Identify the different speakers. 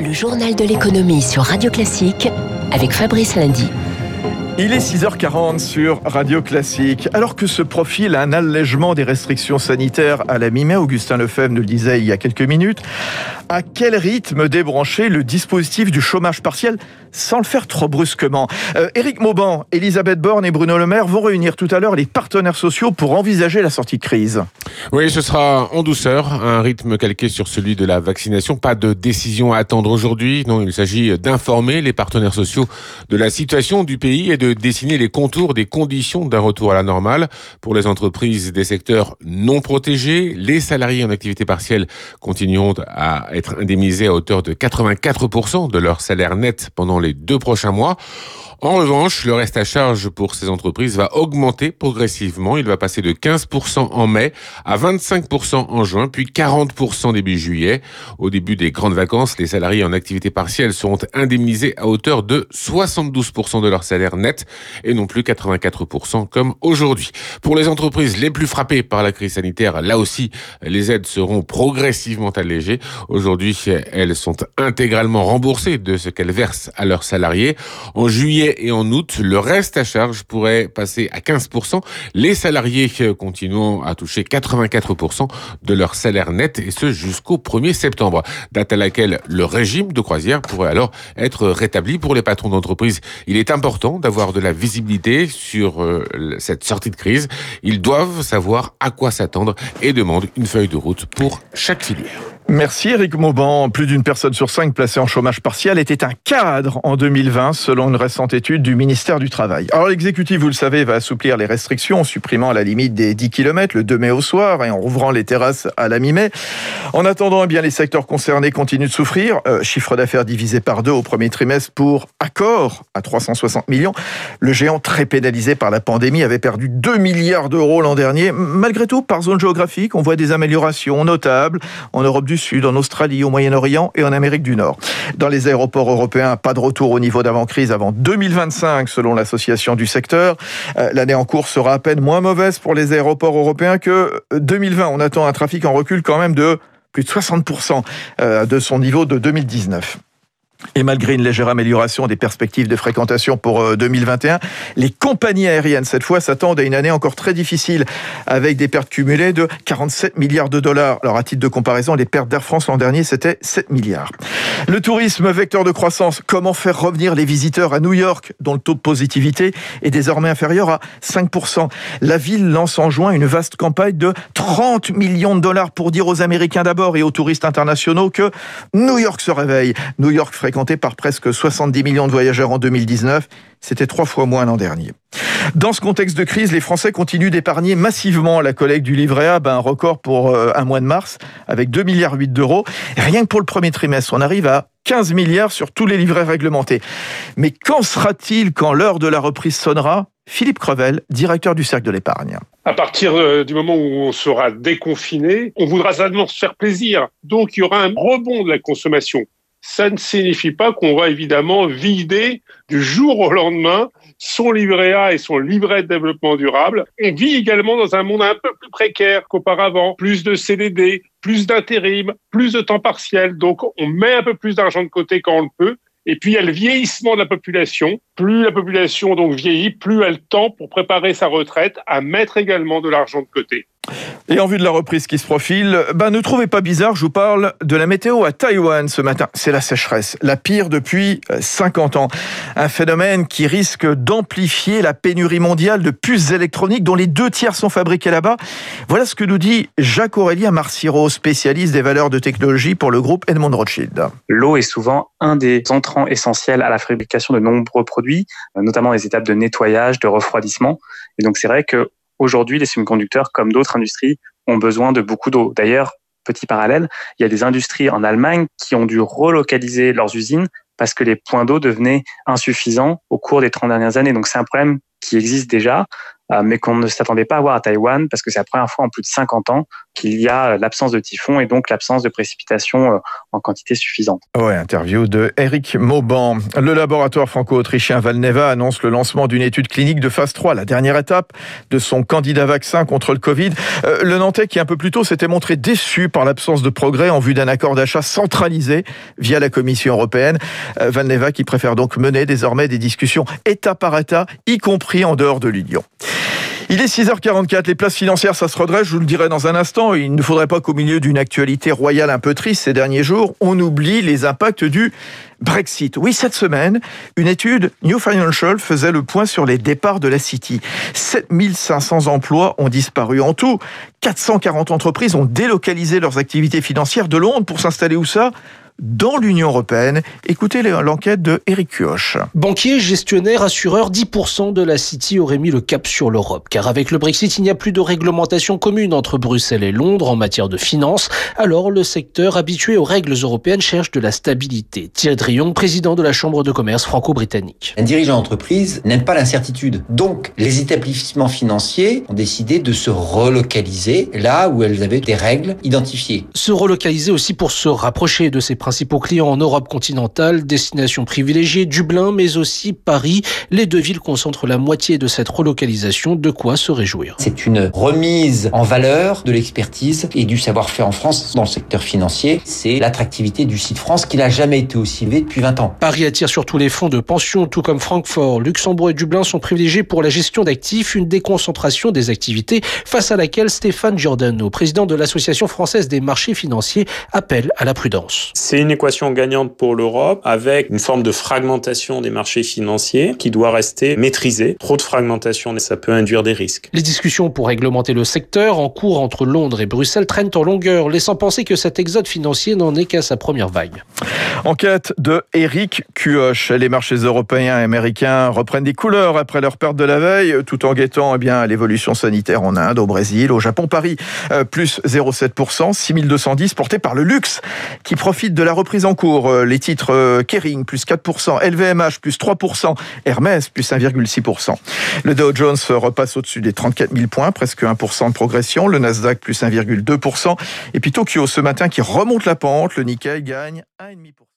Speaker 1: Le journal de l'économie sur Radio Classique avec Fabrice Lundy.
Speaker 2: Il est 6h40 sur Radio Classique. Alors que se profile un allègement des restrictions sanitaires à la mi-mai, Augustin Lefebvre nous le disait il y a quelques minutes, à quel rythme débrancher le dispositif du chômage partiel sans le faire trop brusquement? Euh, Mauban, Elisabeth Borne et Bruno Le Maire vont réunir tout à l'heure les partenaires sociaux pour envisager la sortie de crise.
Speaker 3: Oui, ce sera en douceur, un rythme calqué sur celui de la vaccination. Pas de décision à attendre aujourd'hui. Non, il s'agit d'informer les partenaires sociaux de la situation du pays et de dessiner les contours des conditions d'un retour à la normale. Pour les entreprises des secteurs non protégés, les salariés en activité partielle continueront à être indemnisés à hauteur de 84% de leur salaire net pendant les deux prochains mois. En revanche, le reste à charge pour ces entreprises va augmenter progressivement. Il va passer de 15% en mai à 25% en juin, puis 40% début juillet. Au début des grandes vacances, les salariés en activité partielle seront indemnisés à hauteur de 72% de leur salaire net et non plus 84% comme aujourd'hui. Pour les entreprises les plus frappées par la crise sanitaire, là aussi, les aides seront progressivement allégées. Aujourd'hui, elles sont intégralement remboursées de ce qu'elles versent à leurs salariés. En juillet, et en août, le reste à charge pourrait passer à 15%. Les salariés continuent à toucher 84% de leur salaire net et ce jusqu'au 1er septembre, date à laquelle le régime de croisière pourrait alors être rétabli pour les patrons d'entreprise. Il est important d'avoir de la visibilité sur euh, cette sortie de crise. Ils doivent savoir à quoi s'attendre et demandent une feuille de route pour chaque filière.
Speaker 2: Merci Eric Mauban. Plus d'une personne sur cinq placée en chômage partiel était un cadre en 2020 selon une récente étude du ministère du Travail. Alors l'exécutif, vous le savez, va assouplir les restrictions en supprimant la limite des 10 km le 2 mai au soir et en rouvrant les terrasses à la mi-mai. En attendant, eh bien, les secteurs concernés continuent de souffrir. Euh, chiffre d'affaires divisé par deux au premier trimestre pour Accor à 360 millions. Le géant très pénalisé par la pandémie avait perdu 2 milliards d'euros l'an dernier. Malgré tout, par zone géographique, on voit des améliorations notables en Europe du Sud, en Australie, au Moyen-Orient et en Amérique du Nord. Dans les aéroports européens, pas de retour au niveau d'avant-crise avant 2025 selon l'association du secteur. Euh, l'année en cours sera à peine moins mauvaise pour les aéroports européens que 2020. On attend un trafic en recul quand même de plus de 60% euh, de son niveau de 2019. Et malgré une légère amélioration des perspectives de fréquentation pour 2021, euh, les compagnies aériennes, cette fois, s'attendent à une année encore très difficile, avec des pertes cumulées de 47 milliards de dollars. Alors, à titre de comparaison, les pertes d'Air France l'an dernier, c'était 7 milliards. Le tourisme, vecteur de croissance. Comment faire revenir les visiteurs à New York, dont le taux de positivité est désormais inférieur à 5% La ville lance en juin une vaste campagne de 30 millions de dollars pour dire aux Américains d'abord et aux touristes internationaux que New York se réveille. New York fréquenté par presque 70 millions de voyageurs en 2019. C'était trois fois moins l'an dernier. Dans ce contexte de crise, les Français continuent d'épargner massivement la collecte du livret A, ben un record pour euh, un mois de mars, avec 2 milliards 8 d'euros. Rien que pour le premier trimestre, on arrive à 15 milliards sur tous les livrets réglementés. Mais qu'en sera-t-il quand l'heure de la reprise sonnera? Philippe Crevel, directeur du Cercle de l'épargne.
Speaker 4: À partir euh, du moment où on sera déconfiné, on voudra seulement se faire plaisir. Donc il y aura un rebond de la consommation ça ne signifie pas qu'on va évidemment vider du jour au lendemain son livret A et son livret de développement durable. On vit également dans un monde un peu plus précaire qu'auparavant. Plus de CDD, plus d'intérim, plus de temps partiel. Donc, on met un peu plus d'argent de côté quand on le peut. Et puis, il y a le vieillissement de la population. Plus la population donc vieillit, plus elle tend pour préparer sa retraite à mettre également de l'argent de côté.
Speaker 2: Et en vue de la reprise qui se profile, ben ne trouvez pas bizarre, je vous parle de la météo à Taïwan ce matin. C'est la sécheresse, la pire depuis 50 euh, ans. Un phénomène qui risque d'amplifier la pénurie mondiale de puces électroniques dont les deux tiers sont fabriqués là-bas. Voilà ce que nous dit Jacques-Aurélien Marciro, spécialiste des valeurs de technologie pour le groupe Edmond Rothschild.
Speaker 5: L'eau est souvent un des entrants essentiels à la fabrication de nombreux produits, euh, notamment les étapes de nettoyage, de refroidissement. Et donc c'est vrai que aujourd'hui, les semi-conducteurs, comme d'autres industries, ont besoin de beaucoup d'eau. D'ailleurs, petit parallèle, il y a des industries en Allemagne qui ont dû relocaliser leurs usines parce que les points d'eau devenaient insuffisants au cours des 30 dernières années. Donc c'est un problème qui existe déjà, euh, mais qu'on ne s'attendait pas à voir à Taïwan parce que c'est la première fois en plus de 50 ans qu'il y a l'absence de typhon et donc l'absence de précipitations en quantité suffisante.
Speaker 2: Ouais, interview de Eric Mauban. Le laboratoire franco-autrichien Valneva annonce le lancement d'une étude clinique de phase 3, la dernière étape de son candidat vaccin contre le Covid. le Nantais qui un peu plus tôt s'était montré déçu par l'absence de progrès en vue d'un accord d'achat centralisé via la Commission européenne. Valneva qui préfère donc mener désormais des discussions État par État, y compris en dehors de l'Union. Il est 6h44, les places financières, ça se redresse, je vous le dirai dans un instant. Il ne faudrait pas qu'au milieu d'une actualité royale un peu triste ces derniers jours, on oublie les impacts du Brexit. Oui, cette semaine, une étude New Financial faisait le point sur les départs de la City. 7500 emplois ont disparu en tout. 440 entreprises ont délocalisé leurs activités financières de Londres pour s'installer où ça? Dans l'Union européenne. Écoutez l'enquête de Eric Kioch.
Speaker 6: Banquier, gestionnaire, assureur, 10% de la City aurait mis le cap sur l'Europe. Car avec le Brexit, il n'y a plus de réglementation commune entre Bruxelles et Londres en matière de finances. Alors le secteur habitué aux règles européennes cherche de la stabilité. Thierry Drion, président de la Chambre de commerce franco-britannique.
Speaker 7: Un dirigeant d'entreprise n'aime pas l'incertitude. Donc les établissements financiers ont décidé de se relocaliser là où elles avaient des règles identifiées.
Speaker 6: Se relocaliser aussi pour se rapprocher de ces principaux clients en Europe continentale, destination privilégiée, Dublin, mais aussi Paris. Les deux villes concentrent la moitié de cette relocalisation, de quoi se réjouir.
Speaker 7: C'est une remise en valeur de l'expertise et du savoir-faire en France dans le secteur financier. C'est l'attractivité du site France qui n'a jamais été aussi élevé depuis 20 ans.
Speaker 6: Paris attire surtout les fonds de pension, tout comme Francfort. Luxembourg et Dublin sont privilégiés pour la gestion d'actifs, une déconcentration des activités face à laquelle Stéphane Giordano, président de l'Association française des marchés financiers, appelle à la prudence.
Speaker 8: C'est une équation gagnante pour l'Europe avec une forme de fragmentation des marchés financiers qui doit rester maîtrisée. Trop de fragmentation, ça peut induire des risques.
Speaker 6: Les discussions pour réglementer le secteur en cours entre Londres et Bruxelles traînent en longueur, laissant penser que cet exode financier n'en est qu'à sa première vague.
Speaker 2: Enquête de Eric Cuoche. Les marchés européens et américains reprennent des couleurs après leur perte de la veille, tout en guettant eh bien l'évolution sanitaire en Inde, au Brésil, au Japon. Paris, euh, plus 0,7%, 6210, porté par le luxe, qui profite de la reprise en cours. Euh, les titres euh, Kering, plus 4%, LVMH, plus 3%, Hermès, plus 1,6%. Le Dow Jones repasse au-dessus des 34 000 points, presque 1% de progression. Le Nasdaq, plus 1,2%. Et puis Tokyo, ce matin, qui remonte la pente. Le Nikkei gagne 1,5%.